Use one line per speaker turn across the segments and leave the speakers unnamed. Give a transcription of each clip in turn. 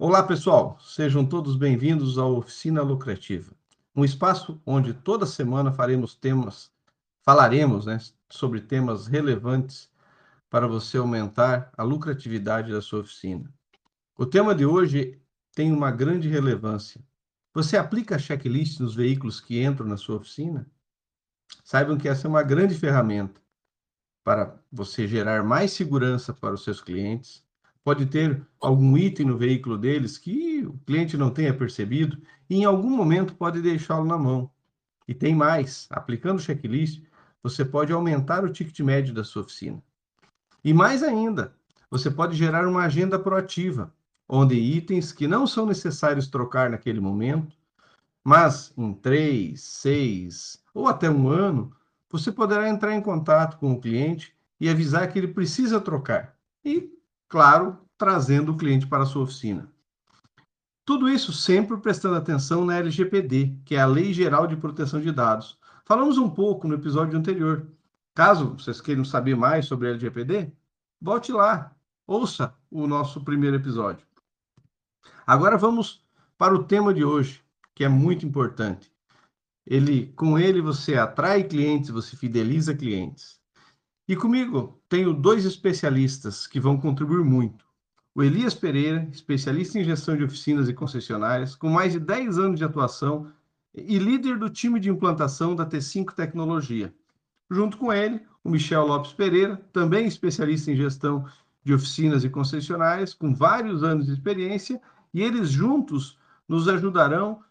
Olá, pessoal. Sejam todos bem-vindos à Oficina Lucrativa, um espaço onde toda semana faremos temas, falaremos, né, sobre temas relevantes para você aumentar a lucratividade da sua oficina. O tema de hoje tem uma grande relevância. Você aplica checklist nos veículos que entram na sua oficina? Saibam que essa é uma grande ferramenta para você gerar mais segurança para os seus clientes. Pode ter algum item no veículo deles que o cliente não tenha percebido e em algum momento pode deixá-lo na mão. E tem mais, aplicando o checklist, você pode aumentar o ticket médio da sua oficina. E mais ainda, você pode gerar uma agenda proativa, onde itens que não são necessários trocar naquele momento, mas em três, seis ou até um ano, você poderá entrar em contato com o cliente e avisar que ele precisa trocar. E, claro, trazendo o cliente para a sua oficina. Tudo isso sempre prestando atenção na LGPD, que é a Lei Geral de Proteção de Dados. Falamos um pouco no episódio anterior. Caso vocês queiram saber mais sobre a LGPD, volte lá, ouça o nosso primeiro episódio. Agora vamos para o tema de hoje, que é muito importante. Ele, com ele você atrai clientes, você fideliza clientes. E comigo tenho dois especialistas que vão contribuir muito. O Elias Pereira, especialista em gestão de oficinas e concessionárias, com mais de 10 anos de atuação e líder do time de implantação da T5 Tecnologia. Junto com ele, o Michel Lopes Pereira, também especialista em gestão de oficinas e concessionárias, com vários anos de experiência, e eles juntos nos ajudarão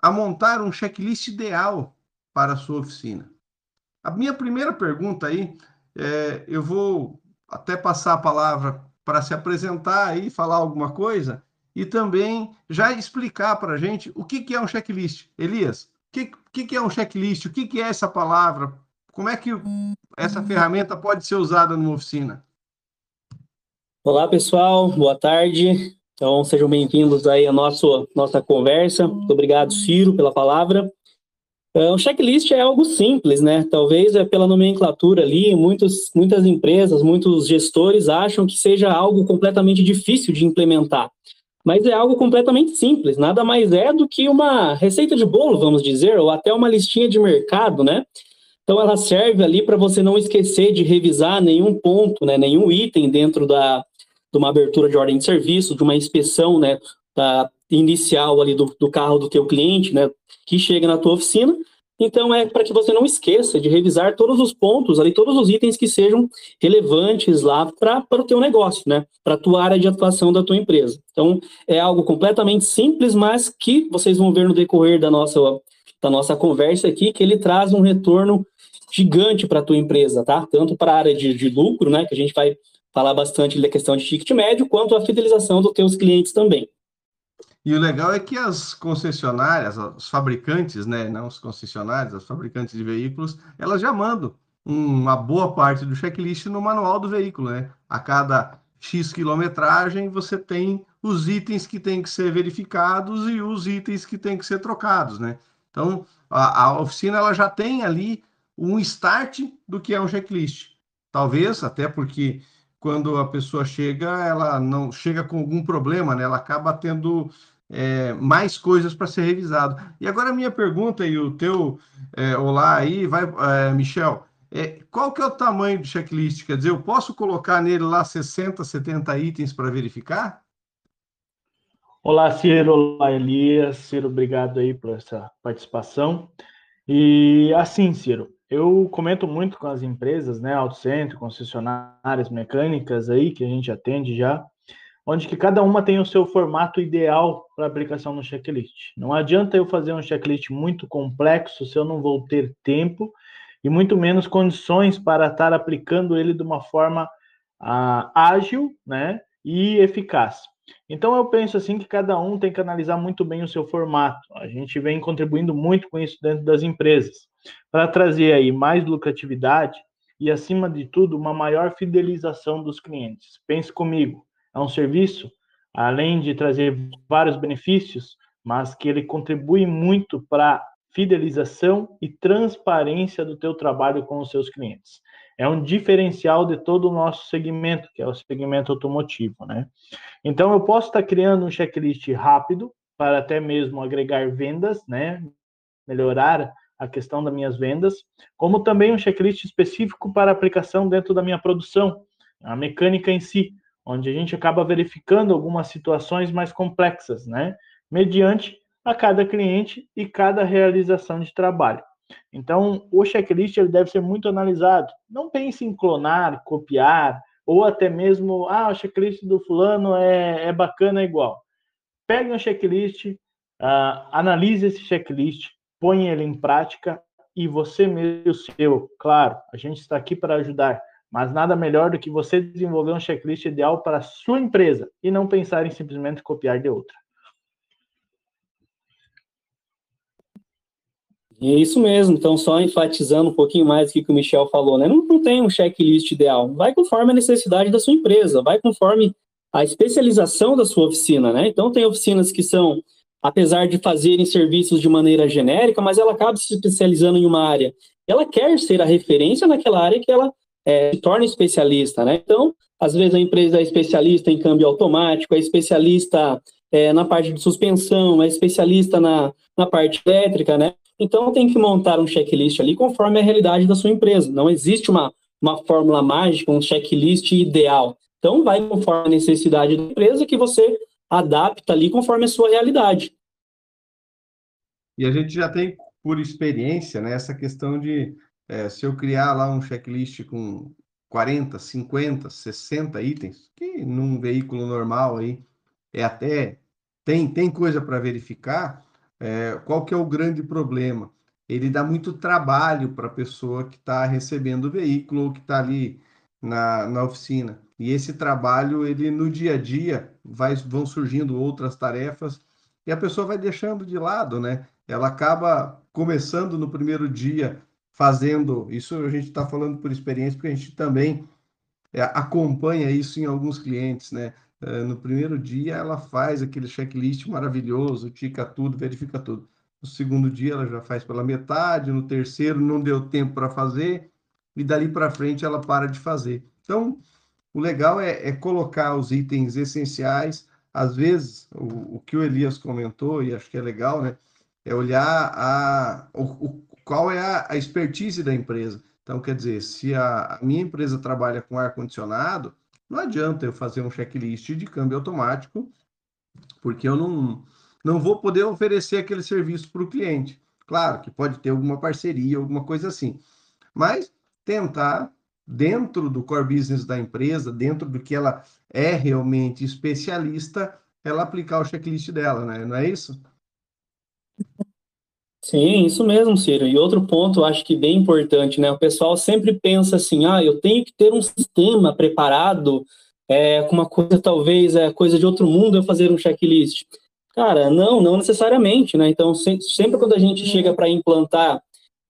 a montar um checklist ideal para a sua oficina. A minha primeira pergunta aí, é, eu vou até passar a palavra para se apresentar e falar alguma coisa e também já explicar para a gente o que, que é um checklist. Elias, o que, que, que é um checklist? O que, que é essa palavra? Como é que essa ferramenta pode ser usada numa oficina?
Olá, pessoal. Boa tarde. Então, sejam bem-vindos aí à nossa, nossa conversa. Muito obrigado, Ciro, pela palavra. É, o checklist é algo simples, né? Talvez é pela nomenclatura ali, muitos, muitas empresas, muitos gestores acham que seja algo completamente difícil de implementar. Mas é algo completamente simples, nada mais é do que uma receita de bolo, vamos dizer, ou até uma listinha de mercado, né? Então ela serve ali para você não esquecer de revisar nenhum ponto, né, nenhum item dentro da, de uma abertura de ordem de serviço, de uma inspeção, né, da inicial ali do, do carro do teu cliente, né, que chega na tua oficina. Então é para que você não esqueça de revisar todos os pontos ali, todos os itens que sejam relevantes lá para o teu negócio, né, para a tua área de atuação da tua empresa. Então é algo completamente simples, mas que vocês vão ver no decorrer da nossa da nossa conversa aqui que ele traz um retorno gigante para a tua empresa, tá? Tanto para a área de, de lucro, né, que a gente vai falar bastante da questão de ticket médio, quanto a fidelização dos teus clientes também.
E o legal é que as concessionárias, os fabricantes, né, não os concessionários, as fabricantes de veículos, elas já mandam uma boa parte do checklist no manual do veículo, né? A cada X quilometragem você tem os itens que têm que ser verificados e os itens que têm que ser trocados, né? Então, a, a oficina ela já tem ali um start do que é um checklist. Talvez, até porque quando a pessoa chega, ela não chega com algum problema, né? Ela acaba tendo é, mais coisas para ser revisado. E agora minha pergunta e o teu é, olá aí, vai, é, Michel, é, qual que é o tamanho do checklist? Quer dizer, eu posso colocar nele lá 60, 70 itens para verificar?
Olá, Ciro, olá, Elias. Ciro, obrigado aí por essa participação. E assim, Ciro, eu comento muito com as empresas, né, autocentro, concessionárias mecânicas aí que a gente atende já, onde que cada uma tem o seu formato ideal para aplicação no checklist. Não adianta eu fazer um checklist muito complexo se eu não vou ter tempo e muito menos condições para estar aplicando ele de uma forma ah, ágil, né, e eficaz. Então eu penso assim que cada um tem que analisar muito bem o seu formato. A gente vem contribuindo muito com isso dentro das empresas para trazer aí mais lucratividade e acima de tudo uma maior fidelização dos clientes. Pense comigo, é um serviço além de trazer vários benefícios, mas que ele contribui muito para fidelização e transparência do teu trabalho com os seus clientes. é um diferencial de todo o nosso segmento, que é o segmento automotivo, né? Então, eu posso estar criando um checklist rápido para até mesmo agregar vendas, né? Melhorar a questão das minhas vendas, como também um checklist específico para aplicação dentro da minha produção, a mecânica em si, onde a gente acaba verificando algumas situações mais complexas, né? Mediante a cada cliente e cada realização de trabalho. Então, o checklist ele deve ser muito analisado. Não pense em clonar, copiar, ou até mesmo, ah, o checklist do fulano é, é bacana é igual. Pegue um checklist, uh, analise esse checklist, põe ele em prática e você mesmo seu. Claro, a gente está aqui para ajudar, mas nada melhor do que você desenvolver um checklist ideal para sua empresa e não pensar em simplesmente copiar de outra.
É isso mesmo. Então, só enfatizando um pouquinho mais o que o Michel falou, né? Não, não tem um checklist ideal. Vai conforme a necessidade da sua empresa, vai conforme a especialização da sua oficina, né? Então, tem oficinas que são, apesar de fazerem serviços de maneira genérica, mas ela acaba se especializando em uma área. Ela quer ser a referência naquela área que ela é, se torna especialista, né? Então, às vezes a empresa é especialista em câmbio automático, é especialista é, na parte de suspensão, é especialista na, na parte elétrica, né? Então tem que montar um checklist ali conforme a realidade da sua empresa. Não existe uma, uma fórmula mágica, um checklist ideal. Então vai conforme a necessidade da empresa que você adapta ali conforme a sua realidade.
E a gente já tem por experiência né, essa questão de é, se eu criar lá um checklist com 40, 50, 60 itens, que num veículo normal aí é até tem, tem coisa para verificar, é, qual que é o grande problema? Ele dá muito trabalho para a pessoa que está recebendo o veículo ou que está ali na, na oficina. E esse trabalho, ele no dia a dia, vai, vão surgindo outras tarefas e a pessoa vai deixando de lado, né? Ela acaba começando no primeiro dia fazendo, isso a gente está falando por experiência, porque a gente também é, acompanha isso em alguns clientes, né? Eh, no primeiro dia ela faz aquele checklist maravilhoso, tica tudo, verifica tudo. No segundo dia ela já faz pela metade, no terceiro não deu tempo para fazer, e dali para frente ela para de fazer. Então, o legal é, é colocar os itens essenciais. Às vezes, o, o, que o Elias comentou, e acho que é legal, né? É olhar a, o qual é a, a expertise da empresa. Então, quer dizer, se a, a minha empresa trabalha com ar-condicionado, não adianta eu fazer um checklist de câmbio automático, porque eu não, não vou poder oferecer aquele serviço para o cliente. Claro que pode ter alguma parceria, alguma coisa assim, mas tentar, dentro do core business da empresa, dentro do que ela é realmente especialista, ela aplicar o checklist dela, né? Não é isso?
Sim, isso mesmo, Ciro. E outro ponto, acho que bem importante, né? O pessoal sempre pensa assim, ah, eu tenho que ter um sistema preparado é, com uma coisa, talvez, é coisa de outro mundo eu fazer um checklist. Cara, não, não necessariamente, né? Então, sempre quando a gente chega para implantar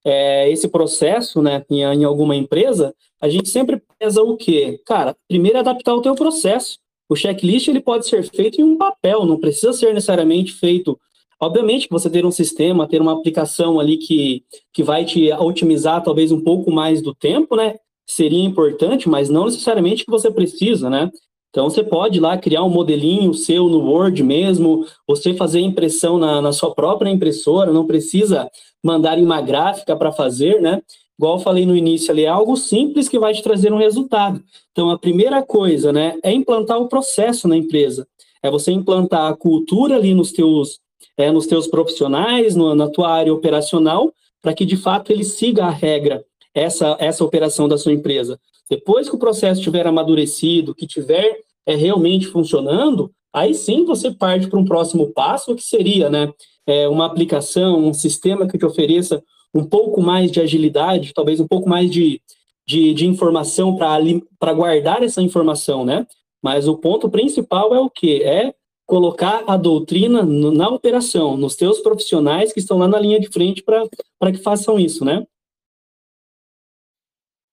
é, esse processo, né, em, em, alguma empresa, a gente sempre pesa o quê? Cara, primeiro é adaptar o teu processo. O checklist, ele pode ser feito em um papel, não precisa ser necessariamente feito Obviamente que você ter um sistema, ter uma aplicação ali que, que vai te otimizar talvez um pouco mais do tempo, né? Seria importante, mas não necessariamente que você precisa, né? Então você pode lá criar um modelinho seu no Word mesmo, você fazer impressão na, na sua própria impressora, não precisa mandar em uma gráfica para fazer, né? Igual eu falei no início ali, é algo simples que vai te trazer um resultado. Então a primeira coisa, né, é implantar o processo na empresa. É você implantar a cultura ali nos teus é, nos teus profissionais, no, na tua área operacional, para que de fato ele siga a regra, essa, essa operação da sua empresa. Depois que o processo estiver amadurecido, que estiver é, realmente funcionando, aí sim você parte para um próximo passo, que seria né, é, uma aplicação, um sistema que te ofereça um pouco mais de agilidade, talvez um pouco mais de, de, de informação para guardar essa informação, né? Mas o ponto principal é o que? É colocar a doutrina na operação, nos teus profissionais que estão lá na linha de frente para que façam isso, né?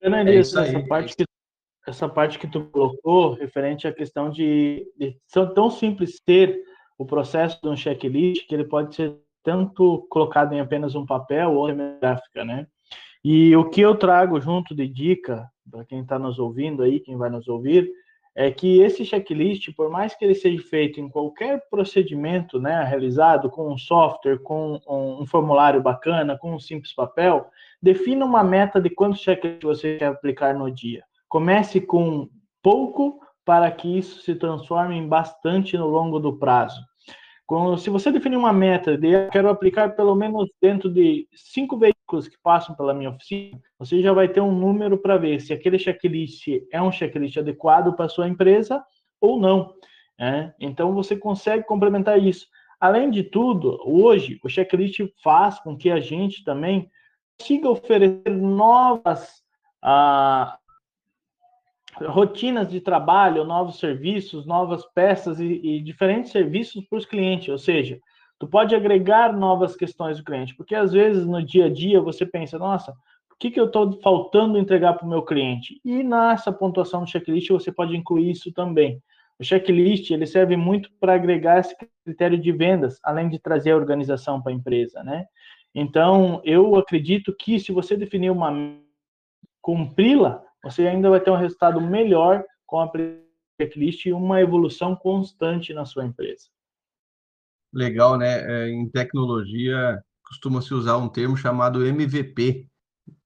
Ana é essa parte que essa parte que tu colocou referente à questão de, de ser tão simples ter o processo de um checklist que ele pode ser tanto colocado em apenas um papel ou em gráfica, né? E o que eu trago junto de dica para quem está nos ouvindo aí, quem vai nos ouvir, é que esse checklist, por mais que ele seja feito em qualquer procedimento, né, realizado com um software, com um, um formulário bacana, com um simples papel, defina uma meta de quantos checklists você quer aplicar no dia. Comece com pouco para que isso se transforme em bastante no longo do prazo se você definir uma meta de eu quero aplicar pelo menos dentro de cinco veículos que passam pela minha oficina, você já vai ter um número para ver se aquele checklist é um checklist adequado para sua empresa ou não. Né? Então você consegue complementar isso. Além de tudo, hoje o checklist faz com que a gente também consiga oferecer novas ah, rotinas de trabalho, novos serviços, novas peças e, e diferentes serviços para os clientes, ou seja, tu pode agregar novas questões do cliente, porque às vezes no dia a dia você pensa, nossa, o que, que eu estou faltando entregar para o meu cliente? E nessa pontuação do checklist você pode incluir isso também. O checklist ele serve muito para agregar esse critério de vendas, além de trazer a organização para a empresa, né? Então, eu acredito que se você definir uma cumpri-la, você ainda vai ter um resultado melhor com a checklist e uma evolução constante na sua empresa.
Legal, né? É, em tecnologia costuma-se usar um termo chamado MVP,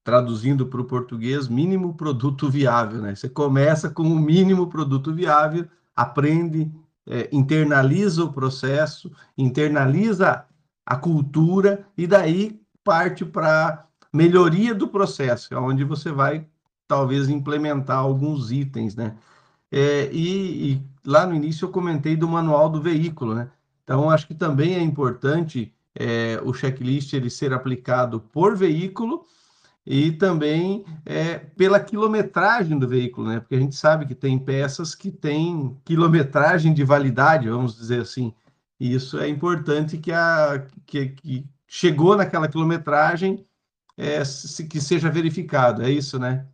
traduzindo para o português, mínimo produto viável, né? Você começa com o mínimo produto viável, aprende, é, internaliza o processo, internaliza a cultura e daí parte para melhoria do processo, é onde você vai talvez implementar alguns itens, né? É, e, e, lá no início eu comentei do manual do veículo, né? Então acho que também é importante é, o checklist ele ser aplicado por veículo e também é, pela quilometragem do veículo, né? Porque a gente sabe que tem peças que têm quilometragem de validade, vamos dizer assim. E isso é importante que a que, que chegou naquela quilometragem é, que seja verificado, é isso, né?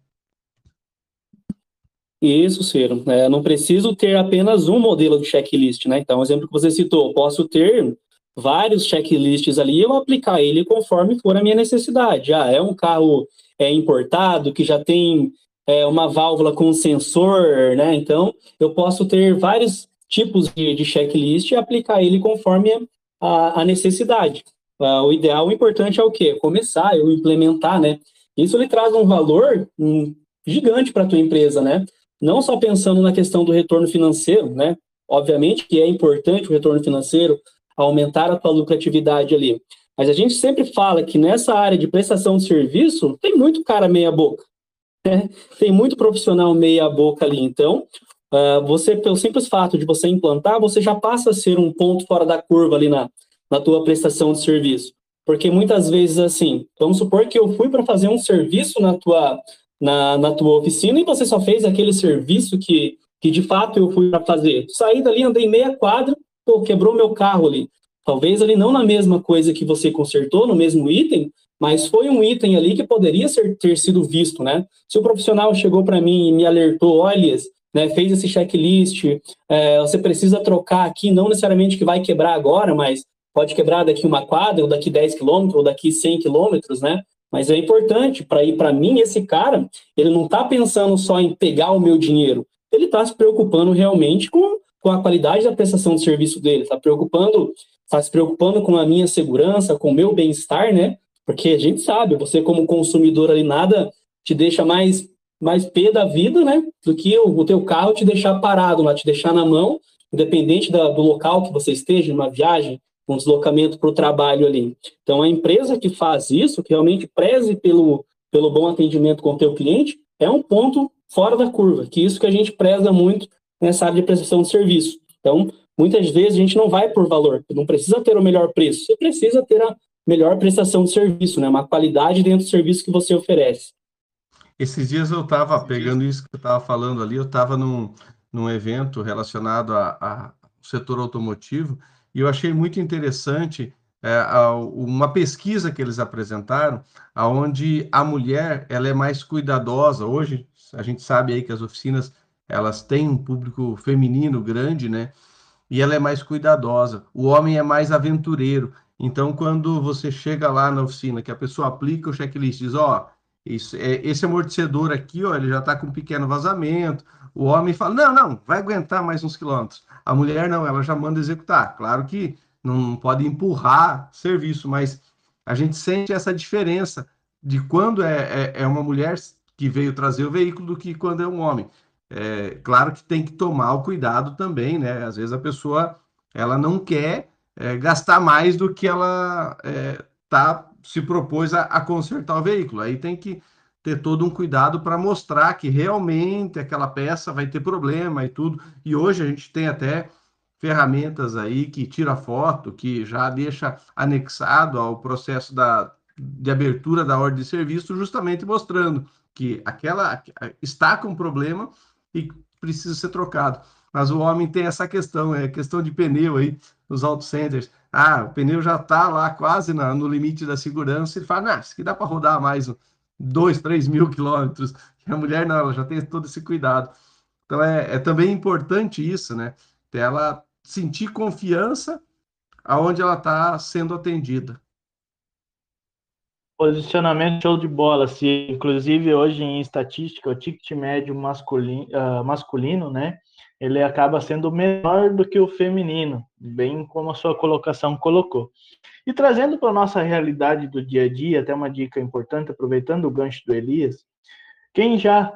Isso, Ciro. É, não preciso ter apenas um modelo de checklist, né? Então, o exemplo que você citou, posso ter vários checklists ali e eu aplicar ele conforme for a minha necessidade. Ah, é um carro é, importado que já tem é, uma válvula com sensor, né? Então, eu posso ter vários tipos de, de checklist e aplicar ele conforme a, a necessidade. Ah, o ideal, o importante é o quê? Começar, eu implementar, né? Isso lhe traz um valor um, gigante para a tua empresa, né? Não só pensando na questão do retorno financeiro, né? Obviamente que é importante o retorno financeiro, aumentar a tua lucratividade ali. Mas a gente sempre fala que nessa área de prestação de serviço tem muito cara meia boca. Né? Tem muito profissional meia boca ali. Então, uh, você, pelo simples fato de você implantar, você já passa a ser um ponto fora da curva ali na, na tua prestação de serviço. Porque muitas vezes, assim, vamos supor que eu fui para fazer um serviço na tua, na, na tua oficina e você só fez aquele serviço que, que de fato eu fui para fazer. Saí dali, andei meia quadra, pô, quebrou meu carro ali. Talvez ali não na mesma coisa que você consertou, no mesmo item, mas foi um item ali que poderia ser, ter sido visto, né? Se o profissional chegou para mim e me alertou, olha, né, fez esse checklist, é, você precisa trocar aqui, não necessariamente que vai quebrar agora, mas pode quebrar daqui uma quadra, ou daqui 10 quilômetros, ou daqui 100 quilômetros, né? Mas é importante para ir para mim esse cara, ele não está pensando só em pegar o meu dinheiro, ele está se preocupando realmente com, com a qualidade da prestação de serviço dele, está preocupando, está se preocupando com a minha segurança, com o meu bem-estar, né? Porque a gente sabe, você como consumidor ali nada te deixa mais mais pé da vida, né? Do que o, o teu carro te deixar parado lá, te deixar na mão, independente da, do local que você esteja, numa viagem, um deslocamento para o trabalho ali. Então, a empresa que faz isso, que realmente preze pelo, pelo bom atendimento com o teu cliente, é um ponto fora da curva, que isso que a gente preza muito nessa área de prestação de serviço. Então, muitas vezes a gente não vai por valor, não precisa ter o melhor preço, você precisa ter a melhor prestação de serviço, né? uma qualidade dentro do serviço que você oferece.
Esses dias eu estava pegando isso que eu estava falando ali, eu estava num, num evento relacionado ao setor automotivo, e eu achei muito interessante é, uma pesquisa que eles apresentaram, aonde a mulher ela é mais cuidadosa. Hoje a gente sabe aí que as oficinas elas têm um público feminino grande, né? E ela é mais cuidadosa. O homem é mais aventureiro. Então, quando você chega lá na oficina, que a pessoa aplica o checklist, diz, ó, oh, isso, é, esse amortecedor aqui, ó, ele já está com um pequeno vazamento. O homem fala, não, não, vai aguentar mais uns quilômetros. A mulher não, ela já manda executar. Claro que não pode empurrar serviço, mas a gente sente essa diferença de quando é, é, é uma mulher que veio trazer o veículo do que quando é um homem. É, claro que tem que tomar o cuidado também, né? Às vezes a pessoa ela não quer é, gastar mais do que ela é, tá, se propôs a, a consertar o veículo. Aí tem que ter todo um cuidado para mostrar que realmente aquela peça vai ter problema e tudo. E hoje a gente tem até ferramentas aí que tira foto, que já deixa anexado ao processo da, de abertura da ordem de serviço, justamente mostrando que aquela está com problema e precisa ser trocado. Mas o homem tem essa questão, é questão de pneu aí, nos auto centers. Ah, o pneu já está lá quase na, no limite da segurança. Ele fala, nah, isso dá para rodar mais dois, três mil quilômetros. A mulher não, ela já tem todo esse cuidado. Então é, é também importante isso, né? Ela sentir confiança aonde ela está sendo atendida.
Posicionamento show de bola. Se, inclusive, hoje em estatística, o ticket médio masculino, uh, masculino, né? Ele acaba sendo menor do que o feminino, bem como a sua colocação colocou. E trazendo para a nossa realidade do dia a dia, até uma dica importante, aproveitando o gancho do Elias, quem já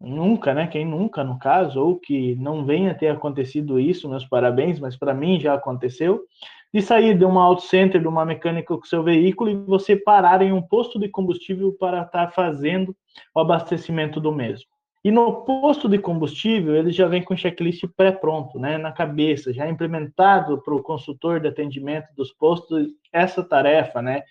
nunca, né? Quem nunca, no caso, ou que não venha ter acontecido isso, meus parabéns, mas para mim já aconteceu, de sair de uma auto center, de uma mecânica com seu veículo e você parar em um posto de combustível para estar tá fazendo o abastecimento do mesmo. E no posto de combustível, ele já vem com checklist pré-pronto, né, na cabeça, já implementado para o consultor de atendimento dos postos essa tarefa, né,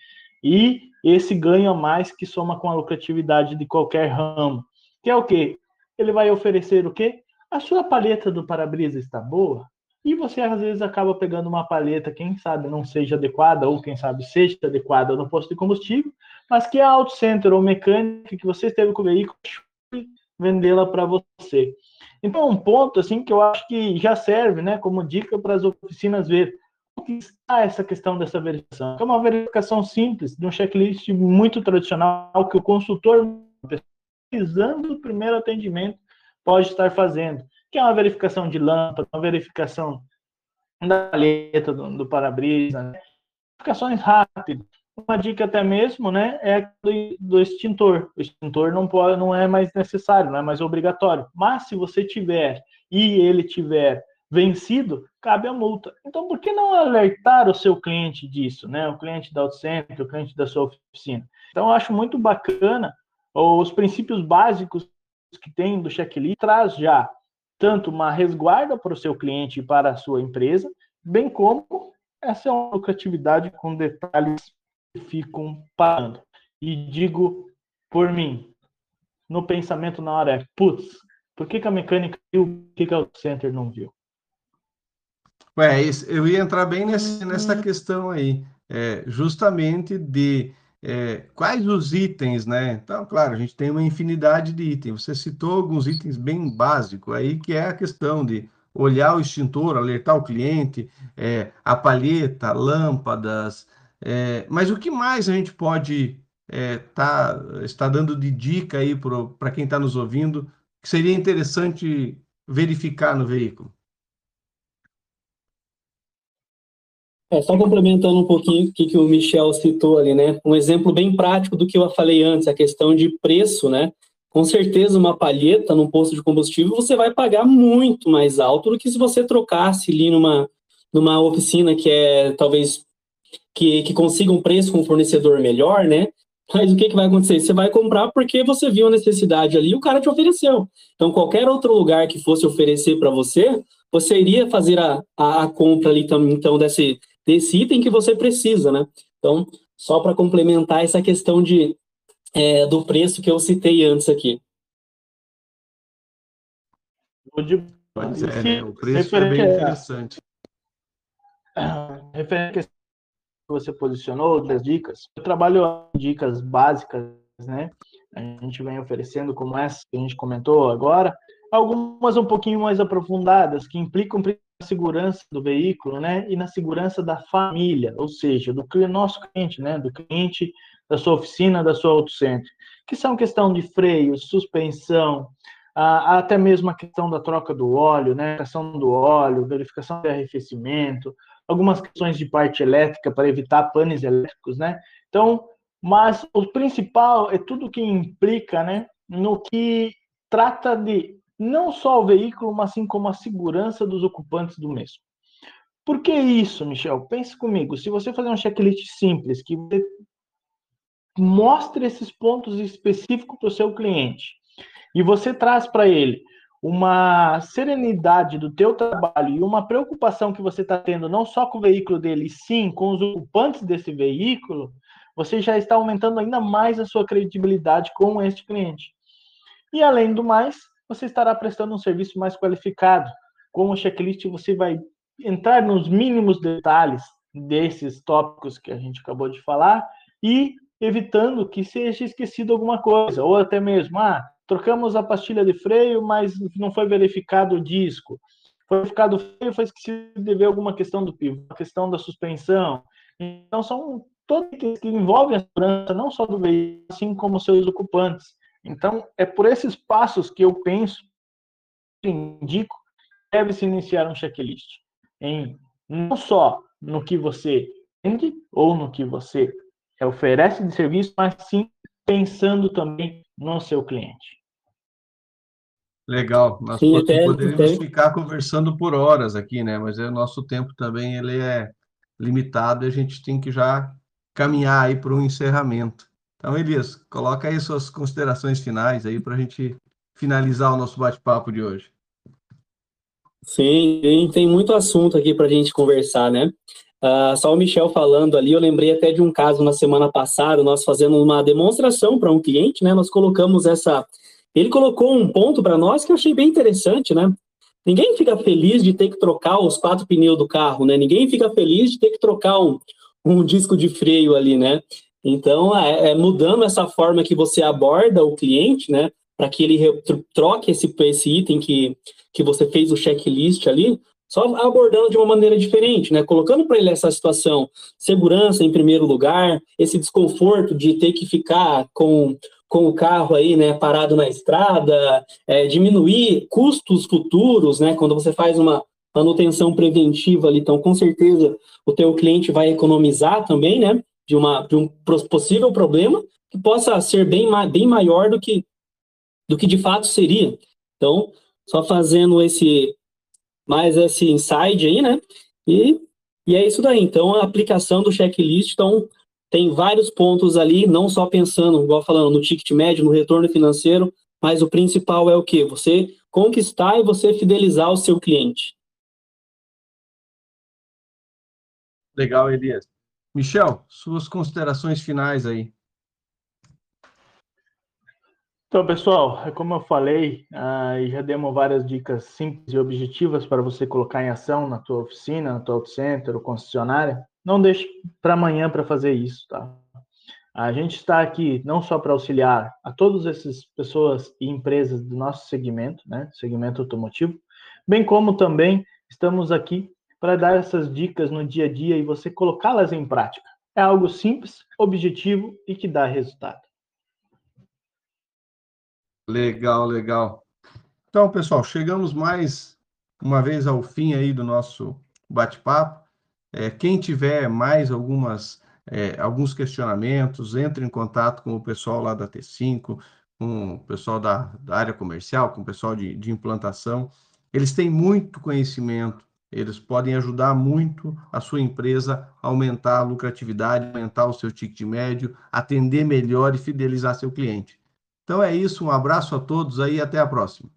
e esse ganho a mais que soma com a lucratividade de qualquer ramo. Que é o quê? Ele vai oferecer o quê? A sua paleta do para-brisa está boa? E você às vezes acaba pegando uma paleta, quem sabe não seja adequada, ou quem sabe seja adequada no posto de combustível, mas que é auto center ou mecânica que você esteve com o veículo vendê-la para você. Então, um ponto assim que eu acho que já serve, né, como dica para as oficinas ver o que está essa questão dessa verificação. É uma verificação simples, de um checklist muito tradicional que o consultor precisando do primeiro atendimento pode estar fazendo, que é uma verificação de lâmpada, uma verificação da letra do, do para-brisa, né? verificações rápidas. Uma dica até mesmo, né, é do, do, extintor. O extintor não pode, não é mais necessário, não é mais obrigatório. Mas se você tiver e ele tiver vencido, cabe a multa. Então, por que não alertar o seu cliente disso, né? O cliente da AutoCenter, o cliente da sua oficina. Então, eu acho muito bacana os princípios básicos que tem do checklist traz já tanto uma resguarda para o seu cliente e para a sua empresa, bem como essa é uma lucratividade com detalhes ficam parando. E digo por mim, no pensamento na hora é, putz, por que, que a mecânica viu, por que, que a Center não viu?
Ué, eu ia entrar bem nesse, nessa questão aí, é, justamente de é, quais os itens, né? Então, claro, a gente tem uma infinidade de itens. Você citou alguns itens bem básicos aí, que é a questão de olhar o extintor, alertar o cliente, é, a palheta, lâmpadas. É, mas o que mais a gente pode é, tá, estar dando de dica aí para quem está nos ouvindo, que seria interessante verificar no veículo?
É, só complementando um pouquinho o que, que o Michel citou ali, né? Um exemplo bem prático do que eu falei antes, a questão de preço, né? Com certeza, uma palheta num posto de combustível você vai pagar muito mais alto do que se você trocasse ali numa, numa oficina que é talvez que, que consiga um preço com um fornecedor melhor, né? Mas o que, que vai acontecer? Você vai comprar porque você viu a necessidade ali e o cara te ofereceu. Então, qualquer outro lugar que fosse oferecer para você, você iria fazer a, a, a compra ali, então, desse, desse item que você precisa, né? Então, só para complementar essa questão de, é, do preço que eu citei antes aqui.
Pois é, né? o preço é bem interessante.
Referente que você posicionou, das dicas, eu trabalho dicas básicas, né? A gente vem oferecendo como essa que a gente comentou agora, algumas um pouquinho mais aprofundadas, que implicam na segurança do veículo, né, e na segurança da família, ou seja, do nosso cliente, né, do cliente da sua oficina, da sua auto center. que são questão de freio, suspensão, até mesmo a questão da troca do óleo, né, questão do óleo, verificação de arrefecimento, algumas questões de parte elétrica para evitar panes elétricos, né? Então, mas o principal é tudo que implica, né, no que trata de não só o veículo, mas assim como a segurança dos ocupantes do mesmo. Por que isso, Michel? Pense comigo. Se você fazer um checklist simples, que mostre esses pontos específicos para o seu cliente, e você traz para ele uma serenidade do teu trabalho e uma preocupação que você está tendo não só com o veículo dele, sim com os ocupantes desse veículo, você já está aumentando ainda mais a sua credibilidade com este cliente. E além do mais, você estará prestando um serviço mais qualificado. Com o checklist, você vai entrar nos mínimos detalhes desses tópicos que a gente acabou de falar e evitando que seja esquecido alguma coisa, ou até mesmo, ah, trocamos a pastilha de freio, mas não foi verificado o disco. Foi verificado o freio, foi esquecido de ver alguma questão do pivô, a questão da suspensão. Então, são todos que envolvem a segurança, não só do veículo, assim como seus ocupantes. Então, é por esses passos que eu penso, indico, deve-se iniciar um checklist. Em não só no que você vende ou no que você oferece de serviço, mas sim pensando também no seu cliente.
Legal. Nós Sim, até, poderíamos até... ficar conversando por horas aqui, né? Mas o nosso tempo também ele é limitado e a gente tem que já caminhar aí para um encerramento. Então, Elias, coloca aí suas considerações finais aí para a gente finalizar o nosso bate-papo de hoje.
Sim, tem muito assunto aqui para a gente conversar, né? Uh, só o Michel falando ali, eu lembrei até de um caso na semana passada, nós fazendo uma demonstração para um cliente, né? Nós colocamos essa. Ele colocou um ponto para nós que eu achei bem interessante, né? Ninguém fica feliz de ter que trocar os quatro pneus do carro, né? Ninguém fica feliz de ter que trocar um, um disco de freio ali, né? Então, é, é mudando essa forma que você aborda o cliente, né? Para que ele troque esse, esse item que, que você fez o checklist ali, só abordando de uma maneira diferente, né? Colocando para ele essa situação, segurança em primeiro lugar, esse desconforto de ter que ficar com, com o carro aí, né, parado na estrada, é, diminuir custos futuros, né? Quando você faz uma manutenção preventiva ali, então com certeza o teu cliente vai economizar também, né? De, uma, de um possível problema que possa ser bem, bem maior do que, do que de fato seria. Então, só fazendo esse mais esse inside aí, né? E, e é isso daí. Então, a aplicação do checklist, então, tem vários pontos ali, não só pensando, igual falando, no ticket médio, no retorno financeiro, mas o principal é o quê? Você conquistar e você fidelizar o seu cliente.
Legal, Elias. Michel, suas considerações finais aí.
Então, pessoal, é como eu falei, uh, e já demos várias dicas simples e objetivas para você colocar em ação na tua oficina, na tua auto center ou concessionária. Não deixe para amanhã para fazer isso, tá? A gente está aqui não só para auxiliar a todas essas pessoas e empresas do nosso segmento, né, segmento automotivo, bem como também estamos aqui para dar essas dicas no dia a dia e você colocá-las em prática. É algo simples, objetivo e que dá resultado.
Legal, legal. Então, pessoal, chegamos mais uma vez ao fim aí do nosso bate-papo. É, quem tiver mais algumas, é, alguns questionamentos, entre em contato com o pessoal lá da T5, com o pessoal da, da área comercial, com o pessoal de, de implantação. Eles têm muito conhecimento, eles podem ajudar muito a sua empresa a aumentar a lucratividade, aumentar o seu ticket médio, atender melhor e fidelizar seu cliente. Então é isso, um abraço a todos aí e até a próxima.